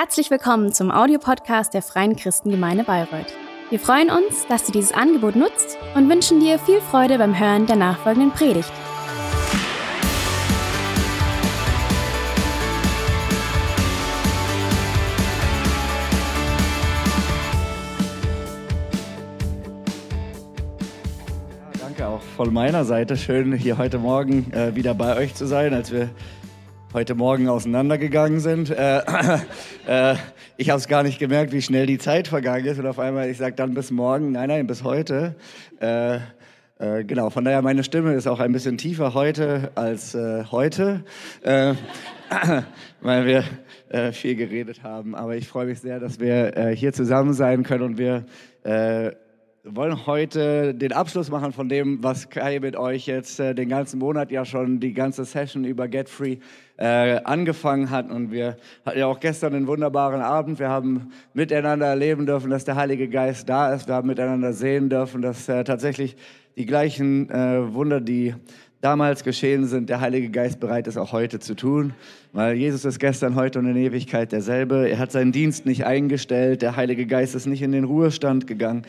Herzlich willkommen zum Audiopodcast der Freien Christengemeinde Bayreuth. Wir freuen uns, dass du dieses Angebot nutzt und wünschen dir viel Freude beim Hören der nachfolgenden Predigt. Danke auch von meiner Seite. Schön, hier heute Morgen äh, wieder bei euch zu sein, als wir heute Morgen auseinandergegangen sind. Äh, äh, ich habe es gar nicht gemerkt, wie schnell die Zeit vergangen ist. Und auf einmal, ich sage dann bis morgen, nein, nein, bis heute. Äh, äh genau, von daher, meine Stimme ist auch ein bisschen tiefer heute als äh, heute, äh, weil wir viel geredet haben. Aber ich freue mich sehr, dass wir hier zusammen sein können und wir wollen heute den Abschluss machen von dem, was Kai mit euch jetzt äh, den ganzen Monat ja schon die ganze Session über Get Free äh, angefangen hat. Und wir hatten ja auch gestern einen wunderbaren Abend. Wir haben miteinander erleben dürfen, dass der Heilige Geist da ist. Wir haben miteinander sehen dürfen, dass äh, tatsächlich die gleichen äh, Wunder, die damals geschehen sind, der Heilige Geist bereit ist, auch heute zu tun. Weil Jesus ist gestern, heute und in Ewigkeit derselbe. Er hat seinen Dienst nicht eingestellt. Der Heilige Geist ist nicht in den Ruhestand gegangen.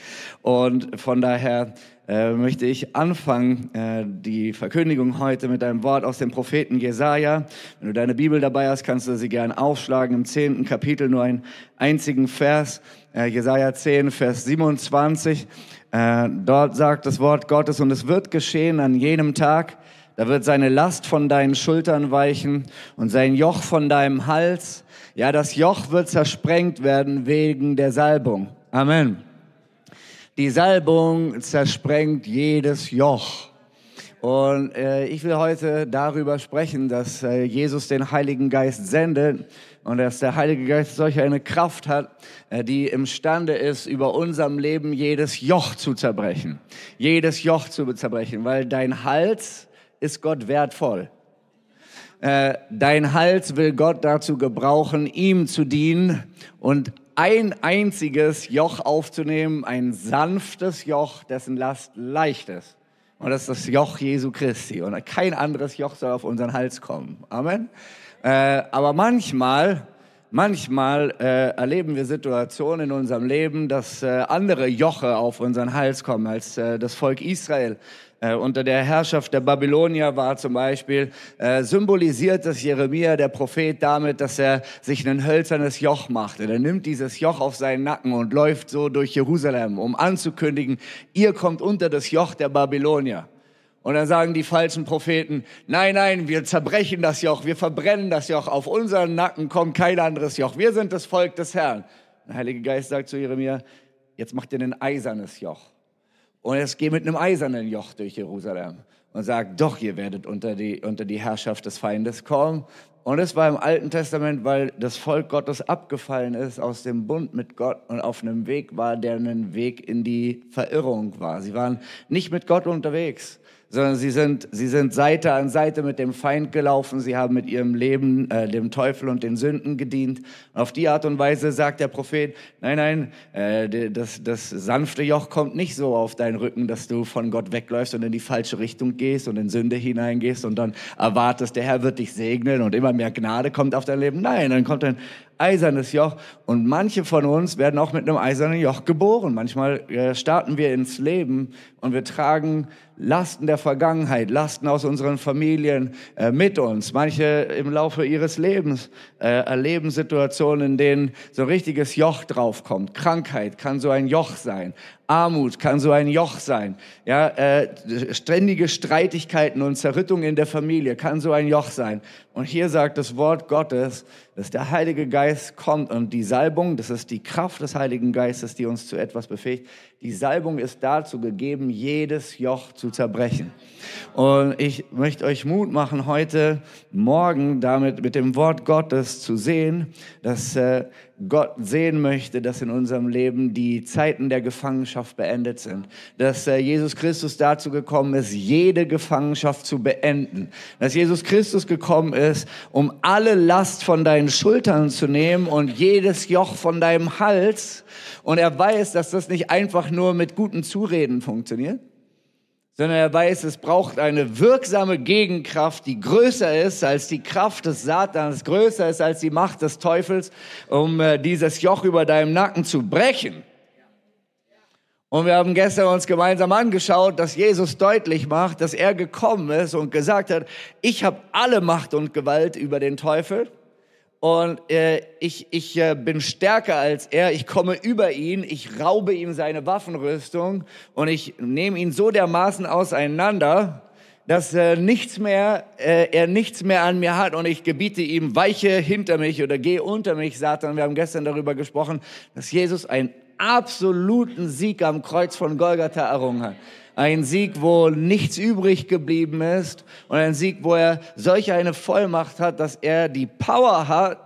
Und von daher äh, möchte ich anfangen, äh, die Verkündigung heute mit einem Wort aus dem Propheten Jesaja. Wenn du deine Bibel dabei hast, kannst du sie gern aufschlagen. Im zehnten Kapitel nur einen einzigen Vers. Äh, Jesaja 10, Vers 27. Äh, dort sagt das Wort Gottes, und es wird geschehen an jenem Tag, da wird seine Last von deinen Schultern weichen und sein Joch von deinem Hals. Ja, das Joch wird zersprengt werden wegen der Salbung. Amen. Die Salbung zersprengt jedes Joch. Und äh, ich will heute darüber sprechen, dass äh, Jesus den Heiligen Geist sendet und dass der Heilige Geist solch eine Kraft hat, äh, die imstande ist, über unserem Leben jedes Joch zu zerbrechen. Jedes Joch zu zerbrechen, weil dein Hals ist Gott wertvoll. Äh, dein Hals will Gott dazu gebrauchen, ihm zu dienen und ein einziges Joch aufzunehmen, ein sanftes Joch, dessen Last leicht ist. Und das ist das Joch Jesu Christi. Und kein anderes Joch soll auf unseren Hals kommen. Amen. Äh, aber manchmal, manchmal äh, erleben wir Situationen in unserem Leben, dass äh, andere Joche auf unseren Hals kommen als äh, das Volk Israel. Äh, unter der Herrschaft der Babylonier war zum Beispiel, äh, symbolisiert das Jeremia, der Prophet, damit, dass er sich ein hölzernes Joch macht. Und er nimmt dieses Joch auf seinen Nacken und läuft so durch Jerusalem, um anzukündigen, ihr kommt unter das Joch der Babylonier. Und dann sagen die falschen Propheten, nein, nein, wir zerbrechen das Joch, wir verbrennen das Joch, auf unseren Nacken kommt kein anderes Joch, wir sind das Volk des Herrn. Der Heilige Geist sagt zu Jeremia, jetzt macht ihr ein eisernes Joch. Und jetzt geht mit einem eisernen Joch durch Jerusalem und sagt, doch, ihr werdet unter die, unter die Herrschaft des Feindes kommen. Und es war im Alten Testament, weil das Volk Gottes abgefallen ist aus dem Bund mit Gott und auf einem Weg war, der ein Weg in die Verirrung war. Sie waren nicht mit Gott unterwegs sondern sie sind, sie sind Seite an Seite mit dem Feind gelaufen. Sie haben mit ihrem Leben äh, dem Teufel und den Sünden gedient. Und auf die Art und Weise sagt der Prophet, nein, nein, äh, das, das sanfte Joch kommt nicht so auf deinen Rücken, dass du von Gott wegläufst und in die falsche Richtung gehst und in Sünde hineingehst und dann erwartest, der Herr wird dich segnen und immer mehr Gnade kommt auf dein Leben. Nein, dann kommt ein eisernes Joch. Und manche von uns werden auch mit einem eisernen Joch geboren. Manchmal äh, starten wir ins Leben und wir tragen Lasten der Vergangenheit, Lasten aus unseren Familien äh, mit uns. Manche im Laufe ihres Lebens äh, erleben Situationen, in denen so ein richtiges Joch draufkommt. Krankheit kann so ein Joch sein. Armut kann so ein Joch sein. Ja, äh, ständige Streitigkeiten und Zerrüttung in der Familie kann so ein Joch sein. Und hier sagt das Wort Gottes, dass der Heilige Geist kommt und die Salbung, das ist die Kraft des Heiligen Geistes, die uns zu etwas befähigt. Die Salbung ist dazu gegeben, jedes Joch zu zerbrechen. Und ich möchte euch Mut machen, heute Morgen damit mit dem Wort Gottes zu sehen, dass äh, Gott sehen möchte, dass in unserem Leben die Zeiten der Gefangenschaft beendet sind. Dass äh, Jesus Christus dazu gekommen ist, jede Gefangenschaft zu beenden. Dass Jesus Christus gekommen ist, um alle Last von deinen Schultern zu nehmen und jedes Joch von deinem Hals. Und er weiß, dass das nicht einfach nur mit guten Zureden funktioniert, sondern er weiß, es braucht eine wirksame Gegenkraft, die größer ist als die Kraft des Satans, größer ist als die Macht des Teufels, um äh, dieses Joch über deinem Nacken zu brechen. Und wir haben gestern uns gemeinsam angeschaut, dass Jesus deutlich macht, dass er gekommen ist und gesagt hat, ich habe alle Macht und Gewalt über den Teufel und äh, ich, ich äh, bin stärker als er, ich komme über ihn, ich raube ihm seine Waffenrüstung und ich nehme ihn so dermaßen auseinander, dass äh, nichts mehr, äh, er nichts mehr an mir hat und ich gebiete ihm, weiche hinter mich oder geh unter mich, Satan. Wir haben gestern darüber gesprochen, dass Jesus einen absoluten Sieg am Kreuz von Golgatha errungen hat. Ein Sieg, wo nichts übrig geblieben ist und ein Sieg, wo er solch eine Vollmacht hat, dass er die Power hat,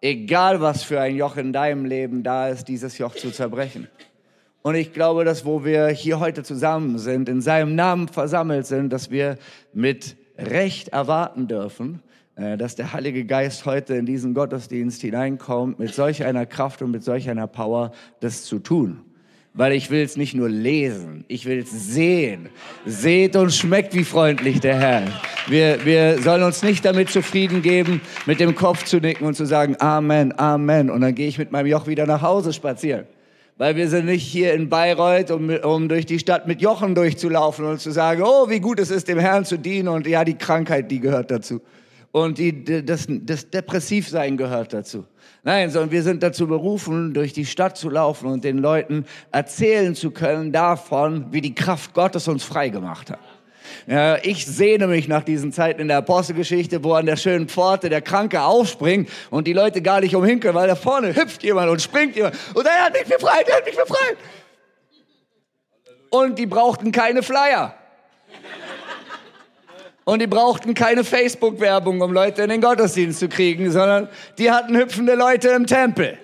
egal was für ein Joch in deinem Leben da ist, dieses Joch zu zerbrechen. Und ich glaube, dass wo wir hier heute zusammen sind, in seinem Namen versammelt sind, dass wir mit Recht erwarten dürfen, äh, dass der Heilige Geist heute in diesen Gottesdienst hineinkommt, mit solch einer Kraft und mit solch einer Power, das zu tun weil ich will es nicht nur lesen, ich will es sehen. Seht und schmeckt, wie freundlich der Herr. Wir, wir sollen uns nicht damit zufrieden geben, mit dem Kopf zu nicken und zu sagen, Amen, Amen. Und dann gehe ich mit meinem Joch wieder nach Hause spazieren. Weil wir sind nicht hier in Bayreuth, um, um durch die Stadt mit Jochen durchzulaufen und zu sagen, oh, wie gut es ist, dem Herrn zu dienen und ja, die Krankheit, die gehört dazu. Und die, das, das Depressivsein gehört dazu. Nein, sondern wir sind dazu berufen, durch die Stadt zu laufen und den Leuten erzählen zu können davon, wie die Kraft Gottes uns frei gemacht hat. Ja, ich sehne mich nach diesen Zeiten in der Apostelgeschichte, wo an der schönen Pforte der Kranke aufspringt und die Leute gar nicht umhin können, weil da vorne hüpft jemand und springt jemand und er hat mich befreit, er hat mich befreit. Und die brauchten keine Flyer. Und die brauchten keine Facebook-Werbung, um Leute in den Gottesdienst zu kriegen, sondern die hatten hüpfende Leute im Tempel.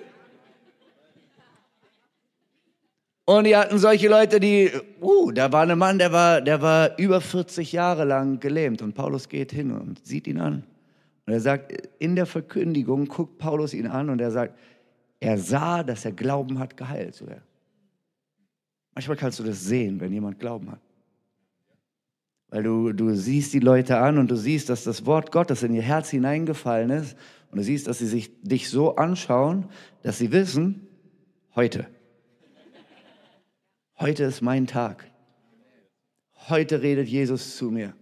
Und die hatten solche Leute, die, uh, da war ein Mann, der war, der war über 40 Jahre lang gelähmt. Und Paulus geht hin und sieht ihn an. Und er sagt, in der Verkündigung guckt Paulus ihn an und er sagt, er sah, dass er Glauben hat, geheilt zu werden. Manchmal kannst du das sehen, wenn jemand Glauben hat. Weil du, du siehst die Leute an und du siehst, dass das Wort Gottes in ihr Herz hineingefallen ist. Und du siehst, dass sie sich dich so anschauen, dass sie wissen, heute. Heute ist mein Tag. Heute redet Jesus zu mir.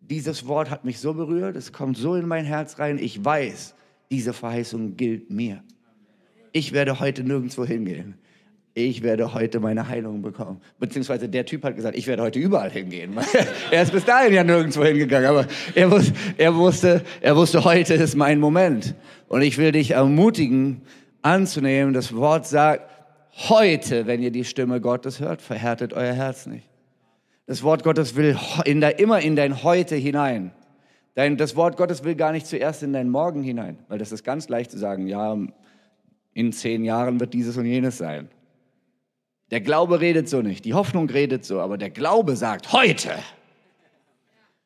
Dieses Wort hat mich so berührt, es kommt so in mein Herz rein. Ich weiß, diese Verheißung gilt mir. Ich werde heute nirgendwo hingehen ich werde heute meine Heilung bekommen. Beziehungsweise der Typ hat gesagt, ich werde heute überall hingehen. er ist bis dahin ja nirgendwo hingegangen, aber er, wus er, wusste, er wusste, heute ist mein Moment. Und ich will dich ermutigen, anzunehmen, das Wort sagt, heute, wenn ihr die Stimme Gottes hört, verhärtet euer Herz nicht. Das Wort Gottes will in der, immer in dein Heute hinein. Dein, das Wort Gottes will gar nicht zuerst in dein Morgen hinein, weil das ist ganz leicht zu sagen, ja, in zehn Jahren wird dieses und jenes sein. Der Glaube redet so nicht, die Hoffnung redet so, aber der Glaube sagt heute.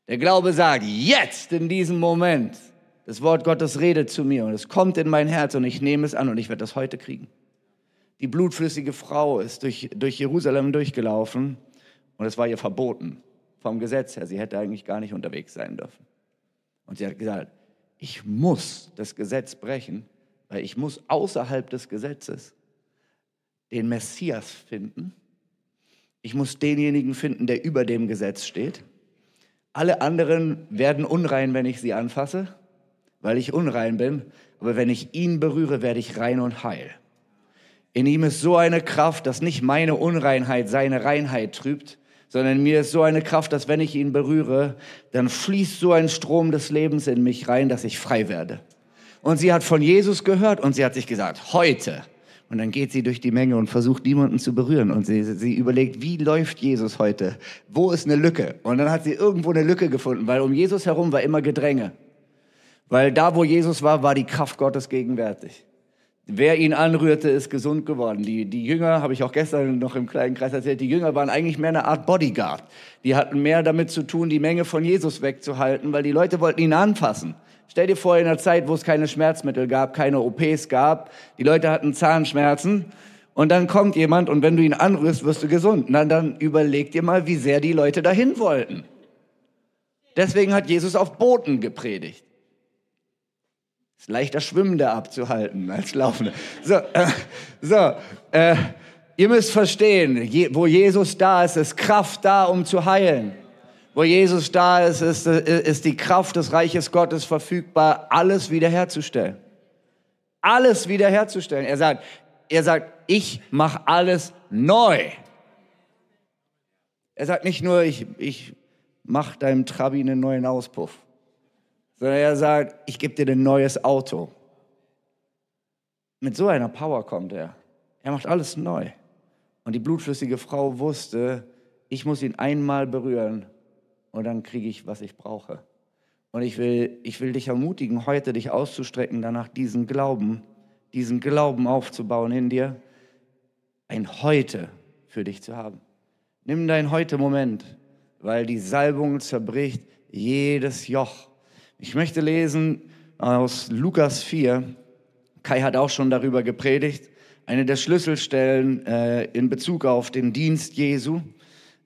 Der Glaube sagt jetzt in diesem Moment. Das Wort Gottes redet zu mir und es kommt in mein Herz und ich nehme es an und ich werde das heute kriegen. Die blutflüssige Frau ist durch, durch Jerusalem durchgelaufen und es war ihr verboten vom Gesetz her. Sie hätte eigentlich gar nicht unterwegs sein dürfen. Und sie hat gesagt, ich muss das Gesetz brechen, weil ich muss außerhalb des Gesetzes den Messias finden. Ich muss denjenigen finden, der über dem Gesetz steht. Alle anderen werden unrein, wenn ich sie anfasse, weil ich unrein bin. Aber wenn ich ihn berühre, werde ich rein und heil. In ihm ist so eine Kraft, dass nicht meine Unreinheit seine Reinheit trübt, sondern mir ist so eine Kraft, dass wenn ich ihn berühre, dann fließt so ein Strom des Lebens in mich rein, dass ich frei werde. Und sie hat von Jesus gehört und sie hat sich gesagt, heute und dann geht sie durch die Menge und versucht niemanden zu berühren. Und sie, sie überlegt, wie läuft Jesus heute? Wo ist eine Lücke? Und dann hat sie irgendwo eine Lücke gefunden, weil um Jesus herum war immer Gedränge. Weil da, wo Jesus war, war die Kraft Gottes gegenwärtig. Wer ihn anrührte, ist gesund geworden. Die, die Jünger, habe ich auch gestern noch im kleinen Kreis erzählt, die Jünger waren eigentlich mehr eine Art Bodyguard. Die hatten mehr damit zu tun, die Menge von Jesus wegzuhalten, weil die Leute wollten ihn anfassen. Stell dir vor, in einer Zeit, wo es keine Schmerzmittel gab, keine OPs gab, die Leute hatten Zahnschmerzen Und dann kommt jemand und wenn du ihn anrührst, wirst du gesund. Na, dann überleg dir mal, wie sehr die Leute dahin wollten. Deswegen hat Jesus auf Booten gepredigt. Ist leichter Schwimmende abzuhalten als Laufende. So, äh, so äh, ihr müsst verstehen, je, wo Jesus da ist, ist Kraft da, um zu heilen. Wo Jesus da ist, ist, ist die Kraft des Reiches Gottes verfügbar, alles wiederherzustellen. Alles wiederherzustellen. Er sagt, er sagt, ich mache alles neu. Er sagt nicht nur, ich, ich mache deinem Trabi einen neuen Auspuff, sondern er sagt, ich gebe dir ein neues Auto. Mit so einer Power kommt er. Er macht alles neu. Und die blutflüssige Frau wusste, ich muss ihn einmal berühren und dann kriege ich, was ich brauche. Und ich will, ich will dich ermutigen, heute dich auszustrecken, danach diesen Glauben, diesen Glauben aufzubauen in dir, ein Heute für dich zu haben. Nimm dein Heute-Moment, weil die Salbung zerbricht jedes Joch. Ich möchte lesen aus Lukas 4. Kai hat auch schon darüber gepredigt. Eine der Schlüsselstellen äh, in Bezug auf den Dienst Jesu.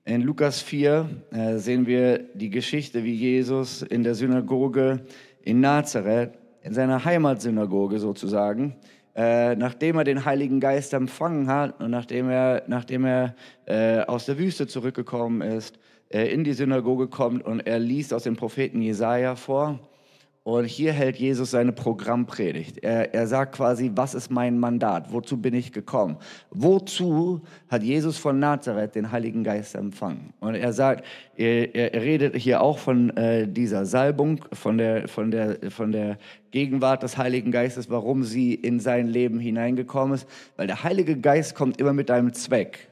In Lukas 4 äh, sehen wir die Geschichte, wie Jesus in der Synagoge in Nazareth, in seiner Heimatsynagoge sozusagen, äh, nachdem er den Heiligen Geist empfangen hat und nachdem er, nachdem er äh, aus der Wüste zurückgekommen ist, in die Synagoge kommt und er liest aus dem Propheten Jesaja vor und hier hält Jesus seine Programmpredigt. Er, er sagt quasi, was ist mein Mandat? Wozu bin ich gekommen? Wozu hat Jesus von Nazareth den Heiligen Geist empfangen? Und er sagt, er, er redet hier auch von äh, dieser Salbung, von der, von, der, von der Gegenwart des Heiligen Geistes, warum sie in sein Leben hineingekommen ist. Weil der Heilige Geist kommt immer mit einem Zweck.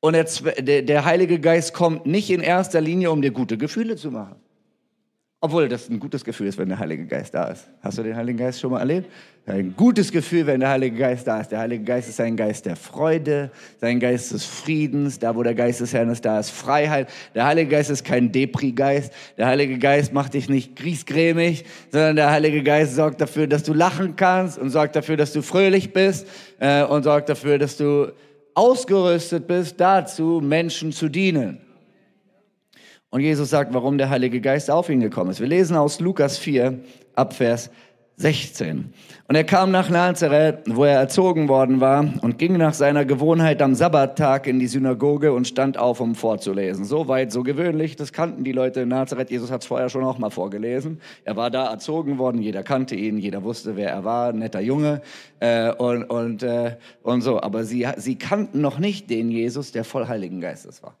Und der, der, Heilige Geist kommt nicht in erster Linie, um dir gute Gefühle zu machen. Obwohl das ein gutes Gefühl ist, wenn der Heilige Geist da ist. Hast du den Heiligen Geist schon mal erlebt? Ein gutes Gefühl, wenn der Heilige Geist da ist. Der Heilige Geist ist ein Geist der Freude, sein Geist des Friedens. Da, wo der Geist des Herrn ist, da ist Freiheit. Der Heilige Geist ist kein Depri-Geist. Der Heilige Geist macht dich nicht griesgrämig, sondern der Heilige Geist sorgt dafür, dass du lachen kannst und sorgt dafür, dass du fröhlich bist äh, und sorgt dafür, dass du ausgerüstet bist, dazu Menschen zu dienen. Und Jesus sagt, warum der Heilige Geist auf ihn gekommen ist. Wir lesen aus Lukas 4, Abvers 16. Und er kam nach Nazareth, wo er erzogen worden war, und ging nach seiner Gewohnheit am Sabbattag in die Synagoge und stand auf, um vorzulesen. So weit, so gewöhnlich, das kannten die Leute in Nazareth. Jesus hat es vorher schon auch mal vorgelesen. Er war da erzogen worden, jeder kannte ihn, jeder wusste, wer er war, netter Junge äh, und, und, äh, und so. Aber sie, sie kannten noch nicht den Jesus, der voll Heiligen Geistes war.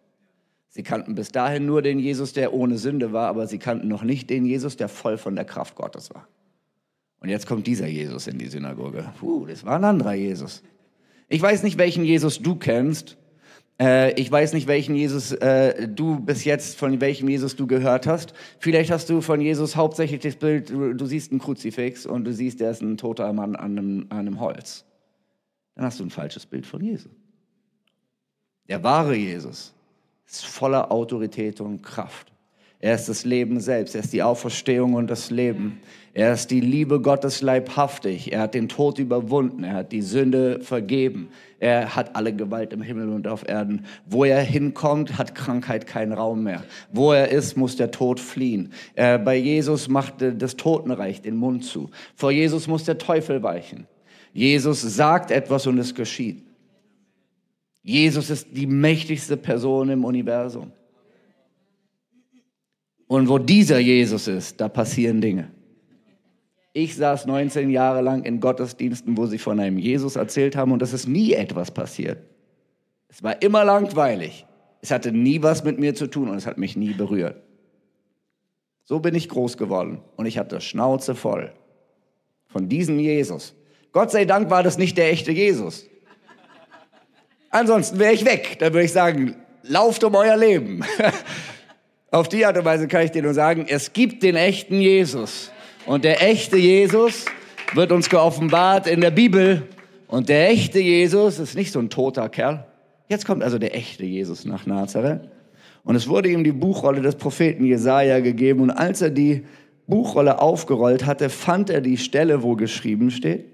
Sie kannten bis dahin nur den Jesus, der ohne Sünde war, aber sie kannten noch nicht den Jesus, der voll von der Kraft Gottes war. Und jetzt kommt dieser Jesus in die Synagoge. Puh, das war ein anderer Jesus. Ich weiß nicht, welchen Jesus du kennst. Äh, ich weiß nicht, welchen Jesus äh, du bis jetzt, von welchem Jesus du gehört hast. Vielleicht hast du von Jesus hauptsächlich das Bild, du, siehst einen Kruzifix und du siehst, der ist ein toter Mann an einem, an einem Holz. Dann hast du ein falsches Bild von Jesus. Der wahre Jesus ist voller Autorität und Kraft. Er ist das Leben selbst. Er ist die Auferstehung und das Leben. Er ist die Liebe Gottes leibhaftig. Er hat den Tod überwunden. Er hat die Sünde vergeben. Er hat alle Gewalt im Himmel und auf Erden. Wo er hinkommt, hat Krankheit keinen Raum mehr. Wo er ist, muss der Tod fliehen. Er, bei Jesus macht das Totenreich den Mund zu. Vor Jesus muss der Teufel weichen. Jesus sagt etwas und es geschieht. Jesus ist die mächtigste Person im Universum. Und wo dieser Jesus ist, da passieren Dinge. Ich saß 19 Jahre lang in Gottesdiensten, wo sie von einem Jesus erzählt haben und es ist nie etwas passiert. Es war immer langweilig. Es hatte nie was mit mir zu tun und es hat mich nie berührt. So bin ich groß geworden und ich hatte Schnauze voll von diesem Jesus. Gott sei Dank war das nicht der echte Jesus. Ansonsten wäre ich weg. Dann würde ich sagen, lauft um euer Leben. Auf die Art und Weise kann ich dir nur sagen, es gibt den echten Jesus. Und der echte Jesus wird uns geoffenbart in der Bibel. Und der echte Jesus ist nicht so ein toter Kerl. Jetzt kommt also der echte Jesus nach Nazareth. Und es wurde ihm die Buchrolle des Propheten Jesaja gegeben. Und als er die Buchrolle aufgerollt hatte, fand er die Stelle, wo geschrieben steht: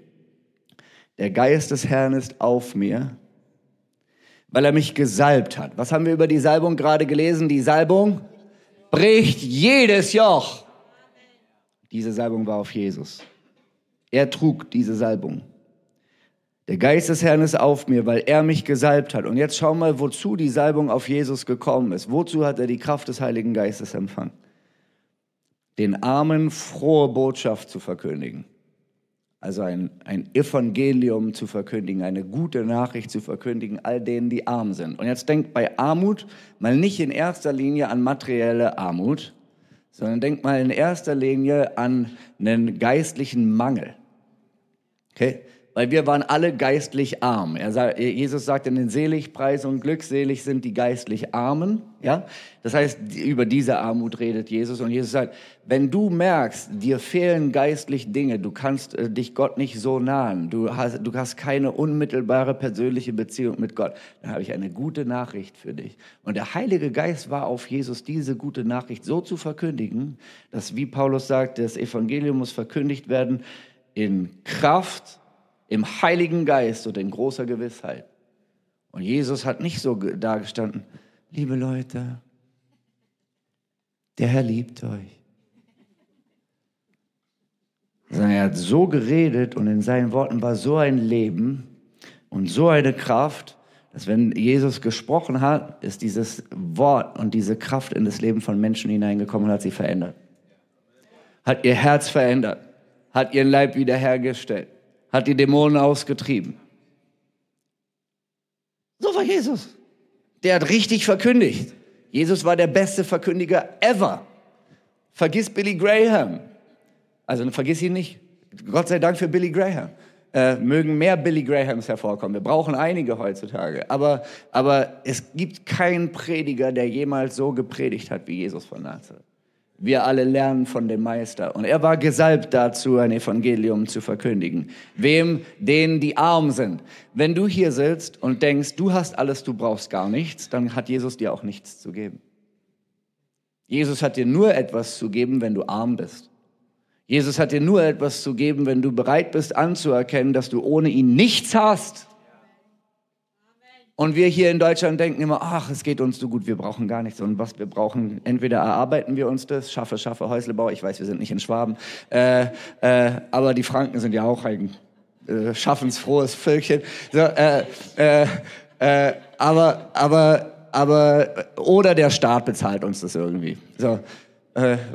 Der Geist des Herrn ist auf mir, weil er mich gesalbt hat. Was haben wir über die Salbung gerade gelesen? Die Salbung bricht jedes Joch. Diese Salbung war auf Jesus. Er trug diese Salbung. Der Geist des Herrn ist auf mir, weil er mich gesalbt hat. Und jetzt schau mal, wozu die Salbung auf Jesus gekommen ist. Wozu hat er die Kraft des Heiligen Geistes empfangen? Den Armen frohe Botschaft zu verkündigen. Also ein, ein Evangelium zu verkündigen, eine gute Nachricht zu verkündigen, all denen, die arm sind. Und jetzt denkt bei Armut mal nicht in erster Linie an materielle Armut, sondern denkt mal in erster Linie an einen geistlichen Mangel. Okay? Weil wir waren alle geistlich arm. Sagt, Jesus sagt in den Seligpreis und glückselig sind die geistlich Armen. Ja, das heißt, über diese Armut redet Jesus und Jesus sagt, wenn du merkst, dir fehlen geistlich Dinge, du kannst äh, dich Gott nicht so nahen, du hast, du hast keine unmittelbare persönliche Beziehung mit Gott, dann habe ich eine gute Nachricht für dich. Und der Heilige Geist war auf Jesus, diese gute Nachricht so zu verkündigen, dass, wie Paulus sagt, das Evangelium muss verkündigt werden in Kraft im Heiligen Geist und in großer Gewissheit. Und Jesus hat nicht so dagestanden, liebe Leute, der Herr liebt euch. Sondern er hat so geredet und in seinen Worten war so ein Leben und so eine Kraft, dass wenn Jesus gesprochen hat, ist dieses Wort und diese Kraft in das Leben von Menschen hineingekommen und hat sie verändert. Hat ihr Herz verändert, hat ihren Leib wiederhergestellt hat die Dämonen ausgetrieben. So war Jesus. Der hat richtig verkündigt. Jesus war der beste Verkündiger ever. Vergiss Billy Graham. Also vergiss ihn nicht. Gott sei Dank für Billy Graham. Äh, mögen mehr Billy Grahams hervorkommen. Wir brauchen einige heutzutage. Aber, aber es gibt keinen Prediger, der jemals so gepredigt hat wie Jesus von Nazareth. Wir alle lernen von dem Meister. Und er war gesalbt dazu, ein Evangelium zu verkündigen. Wem? Denen, die arm sind. Wenn du hier sitzt und denkst, du hast alles, du brauchst gar nichts, dann hat Jesus dir auch nichts zu geben. Jesus hat dir nur etwas zu geben, wenn du arm bist. Jesus hat dir nur etwas zu geben, wenn du bereit bist anzuerkennen, dass du ohne ihn nichts hast. Und wir hier in Deutschland denken immer, ach, es geht uns so gut, wir brauchen gar nichts. Und was wir brauchen, entweder erarbeiten wir uns das, schaffe, schaffe, Häuslebau. Ich weiß, wir sind nicht in Schwaben. Äh, äh, aber die Franken sind ja auch ein äh, schaffensfrohes Völkchen. So, äh, äh, äh, aber, aber, aber, oder der Staat bezahlt uns das irgendwie. So.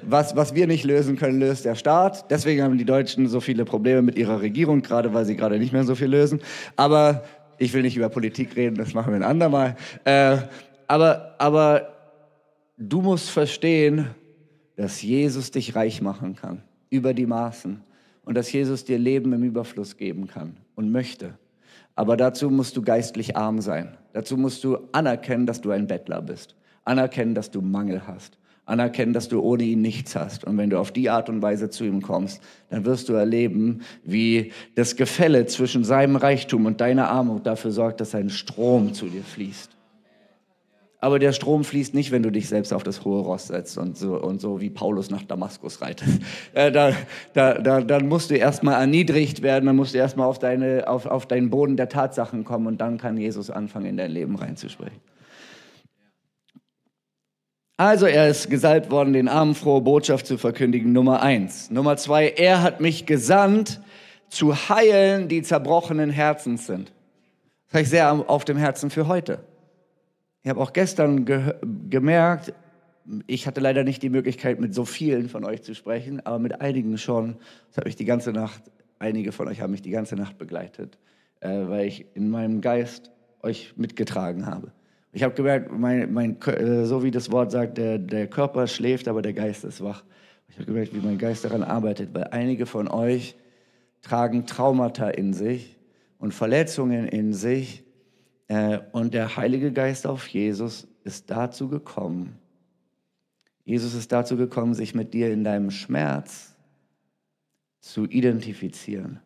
Was, was wir nicht lösen können, löst der Staat. Deswegen haben die Deutschen so viele Probleme mit ihrer Regierung, gerade weil sie gerade nicht mehr so viel lösen. Aber ich will nicht über Politik reden, das machen wir ein andermal. Äh, aber, aber du musst verstehen, dass Jesus dich reich machen kann, über die Maßen. Und dass Jesus dir Leben im Überfluss geben kann und möchte. Aber dazu musst du geistlich arm sein. Dazu musst du anerkennen, dass du ein Bettler bist. Anerkennen, dass du Mangel hast anerkennen, dass du ohne ihn nichts hast. Und wenn du auf die Art und Weise zu ihm kommst, dann wirst du erleben, wie das Gefälle zwischen seinem Reichtum und deiner Armut dafür sorgt, dass ein Strom zu dir fließt. Aber der Strom fließt nicht, wenn du dich selbst auf das hohe Ross setzt und so, und so wie Paulus nach Damaskus reitest. Äh, da, da, da, dann musst du erstmal erniedrigt werden, dann musst du erstmal auf, deine, auf, auf deinen Boden der Tatsachen kommen und dann kann Jesus anfangen, in dein Leben reinzusprechen. Also er ist gesalbt worden, den Armen frohe Botschaft zu verkündigen, Nummer eins. Nummer zwei, er hat mich gesandt, zu heilen, die zerbrochenen Herzens sind. Das habe ich sehr auf dem Herzen für heute. Ich habe auch gestern ge gemerkt, ich hatte leider nicht die Möglichkeit, mit so vielen von euch zu sprechen, aber mit einigen schon. Das hat mich die ganze Nacht, einige von euch haben mich die ganze Nacht begleitet, äh, weil ich in meinem Geist euch mitgetragen habe. Ich habe gemerkt, mein, mein, äh, so wie das Wort sagt, der, der Körper schläft, aber der Geist ist wach. Ich habe gemerkt, wie mein Geist daran arbeitet, weil einige von euch tragen Traumata in sich und Verletzungen in sich. Äh, und der Heilige Geist auf Jesus ist dazu gekommen. Jesus ist dazu gekommen, sich mit dir in deinem Schmerz zu identifizieren.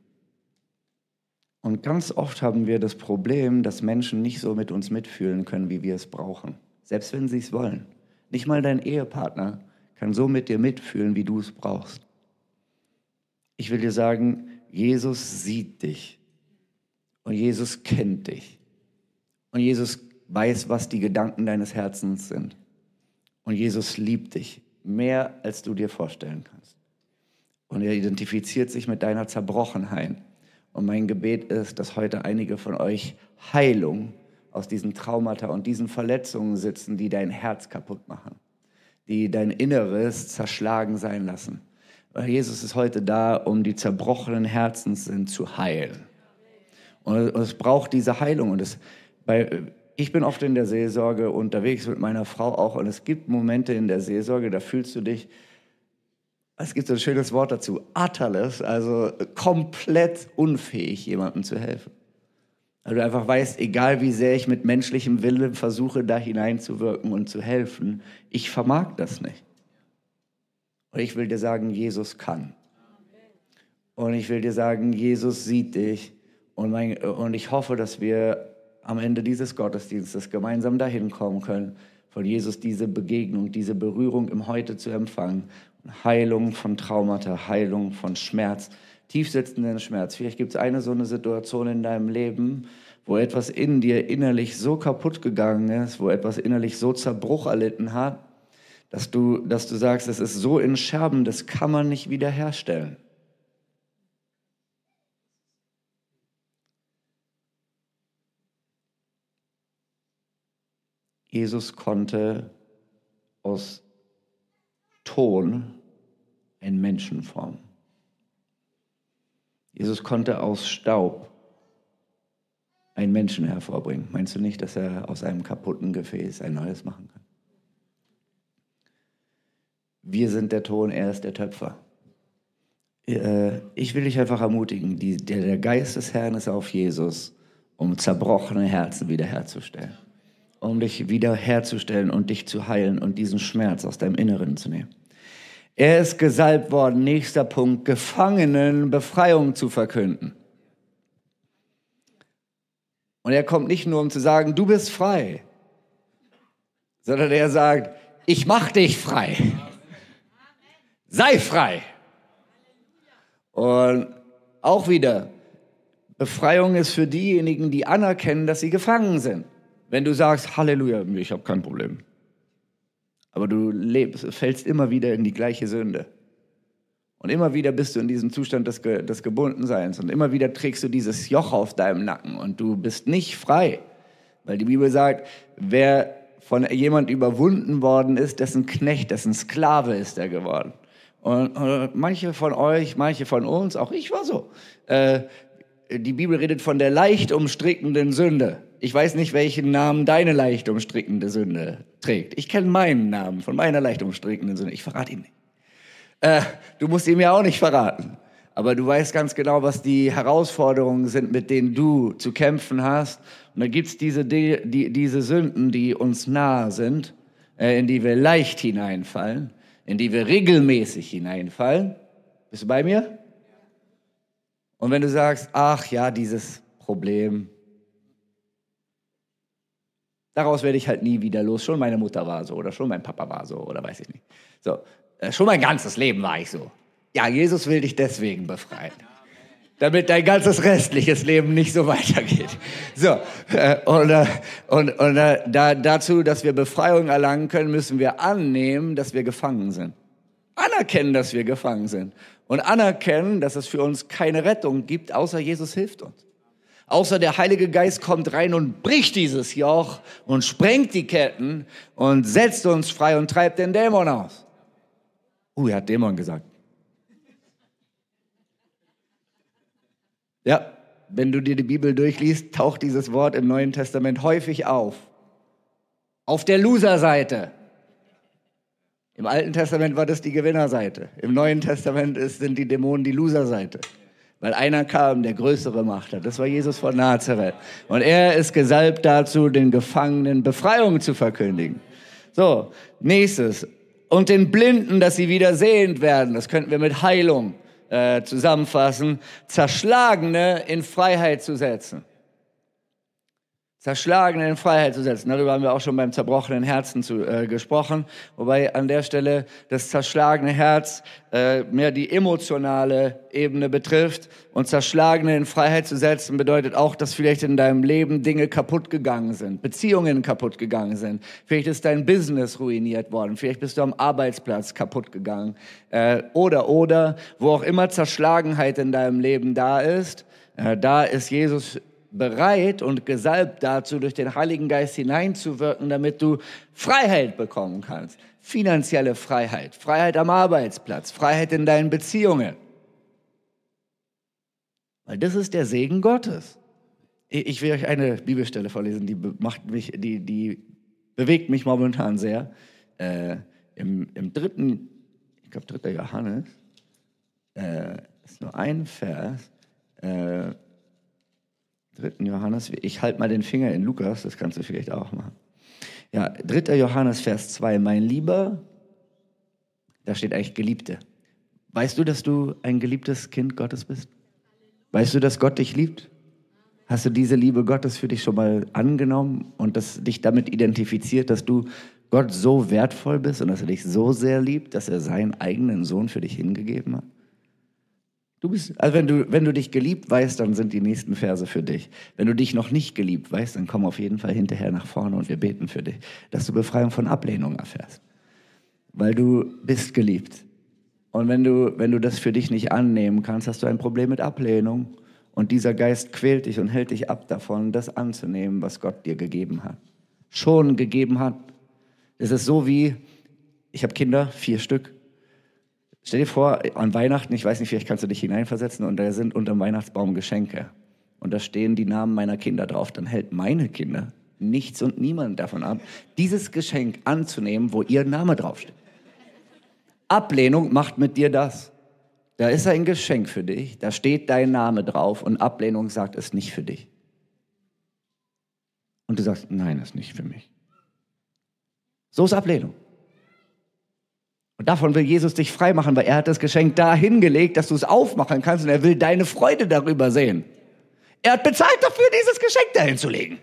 Und ganz oft haben wir das Problem, dass Menschen nicht so mit uns mitfühlen können, wie wir es brauchen. Selbst wenn sie es wollen. Nicht mal dein Ehepartner kann so mit dir mitfühlen, wie du es brauchst. Ich will dir sagen, Jesus sieht dich. Und Jesus kennt dich. Und Jesus weiß, was die Gedanken deines Herzens sind. Und Jesus liebt dich mehr, als du dir vorstellen kannst. Und er identifiziert sich mit deiner Zerbrochenheit. Und mein Gebet ist, dass heute einige von euch Heilung aus diesen Traumata und diesen Verletzungen sitzen, die dein Herz kaputt machen, die dein Inneres zerschlagen sein lassen. Weil Jesus ist heute da, um die zerbrochenen Herzen sind zu heilen. Und es braucht diese Heilung. Und es, bei, ich bin oft in der Seelsorge unterwegs mit meiner Frau auch. Und es gibt Momente in der Seelsorge, da fühlst du dich, es gibt so ein schönes Wort dazu, utterless, also komplett unfähig, jemandem zu helfen. Weil du einfach weißt, egal wie sehr ich mit menschlichem Willen versuche, da hineinzuwirken und zu helfen, ich vermag das nicht. Und ich will dir sagen, Jesus kann. Und ich will dir sagen, Jesus sieht dich. Und, mein, und ich hoffe, dass wir am Ende dieses Gottesdienstes gemeinsam dahin kommen können, von Jesus diese Begegnung, diese Berührung im Heute zu empfangen. Heilung von Traumata, Heilung von Schmerz tiefsitzenden Schmerz. Vielleicht gibt es eine so eine Situation in deinem Leben, wo etwas in dir innerlich so kaputt gegangen ist, wo etwas innerlich so Zerbruch erlitten hat, dass du, dass du sagst, es ist so in Scherben, das kann man nicht wiederherstellen. Jesus konnte aus Ton einen Menschen formen. Jesus konnte aus Staub einen Menschen hervorbringen. Meinst du nicht, dass er aus einem kaputten Gefäß ein neues machen kann? Wir sind der Ton, er ist der Töpfer. Äh, ich will dich einfach ermutigen, der Geist des Herrn ist auf Jesus, um zerbrochene Herzen wiederherzustellen. Um dich wiederherzustellen und dich zu heilen und diesen Schmerz aus deinem Inneren zu nehmen. Er ist gesalbt worden, nächster Punkt, Gefangenen Befreiung zu verkünden. Und er kommt nicht nur, um zu sagen, du bist frei, sondern er sagt, ich mach dich frei. Sei frei. Und auch wieder, Befreiung ist für diejenigen, die anerkennen, dass sie gefangen sind. Wenn du sagst, Halleluja, ich habe kein Problem. Aber du lebst, fällst immer wieder in die gleiche Sünde. Und immer wieder bist du in diesem Zustand des, des Gebundenseins. Und immer wieder trägst du dieses Joch auf deinem Nacken. Und du bist nicht frei. Weil die Bibel sagt, wer von jemand überwunden worden ist, dessen Knecht, dessen Sklave ist er geworden. Und, und manche von euch, manche von uns, auch ich war so. Äh, die Bibel redet von der leicht umstrickenden Sünde. Ich weiß nicht, welchen Namen deine leicht umstrickende Sünde trägt. Ich kenne meinen Namen von meiner leicht umstrickenden Sünde. Ich verrate ihn nicht. Äh, du musst ihn mir auch nicht verraten. Aber du weißt ganz genau, was die Herausforderungen sind, mit denen du zu kämpfen hast. Und da gibt's diese, die, diese Sünden, die uns nahe sind, äh, in die wir leicht hineinfallen, in die wir regelmäßig hineinfallen. Bist du bei mir? Und wenn du sagst, ach ja, dieses Problem, daraus werde ich halt nie wieder los. Schon meine Mutter war so oder schon mein Papa war so oder weiß ich nicht. So, äh, schon mein ganzes Leben war ich so. Ja, Jesus will dich deswegen befreien. Damit dein ganzes restliches Leben nicht so weitergeht. So, äh, und, äh, und, und äh, da, dazu, dass wir Befreiung erlangen können, müssen wir annehmen, dass wir gefangen sind. Anerkennen, dass wir gefangen sind und anerkennen, dass es für uns keine Rettung gibt, außer Jesus hilft uns. Außer der Heilige Geist kommt rein und bricht dieses Joch und sprengt die Ketten und setzt uns frei und treibt den Dämon aus. Uh, er hat Dämon gesagt. Ja, wenn du dir die Bibel durchliest, taucht dieses Wort im Neuen Testament häufig auf. Auf der Loser-Seite. Im Alten Testament war das die Gewinnerseite. Im Neuen Testament sind die Dämonen die Loser-Seite. Weil einer kam, der größere Macht hat. Das war Jesus von Nazareth. Und er ist gesalbt dazu, den Gefangenen Befreiung zu verkündigen. So, nächstes. Und den Blinden, dass sie wieder sehend werden. Das könnten wir mit Heilung äh, zusammenfassen. Zerschlagene in Freiheit zu setzen. Zerschlagene in Freiheit zu setzen. Darüber haben wir auch schon beim zerbrochenen Herzen zu, äh, gesprochen. Wobei an der Stelle das zerschlagene Herz äh, mehr die emotionale Ebene betrifft. Und Zerschlagene in Freiheit zu setzen bedeutet auch, dass vielleicht in deinem Leben Dinge kaputt gegangen sind, Beziehungen kaputt gegangen sind. Vielleicht ist dein Business ruiniert worden. Vielleicht bist du am Arbeitsplatz kaputt gegangen. Äh, oder, oder, wo auch immer Zerschlagenheit in deinem Leben da ist, äh, da ist Jesus bereit und gesalbt dazu, durch den Heiligen Geist hineinzuwirken, damit du Freiheit bekommen kannst. Finanzielle Freiheit, Freiheit am Arbeitsplatz, Freiheit in deinen Beziehungen. Weil das ist der Segen Gottes. Ich will euch eine Bibelstelle vorlesen, die macht mich, die, die bewegt mich momentan sehr. Äh, im, Im dritten, ich glaube, dritter Johannes, äh, ist nur ein Vers. Äh, 3. Johannes, ich halte mal den Finger in Lukas, das kannst du vielleicht auch machen. Ja, 3. Johannes, Vers 2, mein Lieber, da steht eigentlich Geliebte. Weißt du, dass du ein geliebtes Kind Gottes bist? Weißt du, dass Gott dich liebt? Hast du diese Liebe Gottes für dich schon mal angenommen und das, dich damit identifiziert, dass du Gott so wertvoll bist und dass er dich so sehr liebt, dass er seinen eigenen Sohn für dich hingegeben hat? Du bist, also wenn du, wenn du dich geliebt weißt, dann sind die nächsten Verse für dich. Wenn du dich noch nicht geliebt weißt, dann komm auf jeden Fall hinterher nach vorne und wir beten für dich, dass du Befreiung von Ablehnung erfährst. Weil du bist geliebt. Und wenn du, wenn du das für dich nicht annehmen kannst, hast du ein Problem mit Ablehnung. Und dieser Geist quält dich und hält dich ab davon, das anzunehmen, was Gott dir gegeben hat. Schon gegeben hat. Es ist so wie, ich habe Kinder, vier Stück. Stell dir vor, an Weihnachten, ich weiß nicht, vielleicht kannst du dich hineinversetzen, und da sind unter dem Weihnachtsbaum Geschenke. Und da stehen die Namen meiner Kinder drauf. Dann hält meine Kinder nichts und niemand davon ab, dieses Geschenk anzunehmen, wo ihr Name draufsteht. Ablehnung macht mit dir das. Da ist ein Geschenk für dich, da steht dein Name drauf und Ablehnung sagt, es nicht für dich. Und du sagst, nein, es ist nicht für mich. So ist Ablehnung. Und davon will Jesus dich frei machen, weil er hat das Geschenk da hingelegt, dass du es aufmachen kannst und er will deine Freude darüber sehen. Er hat bezahlt dafür, dieses Geschenk dahin zu legen.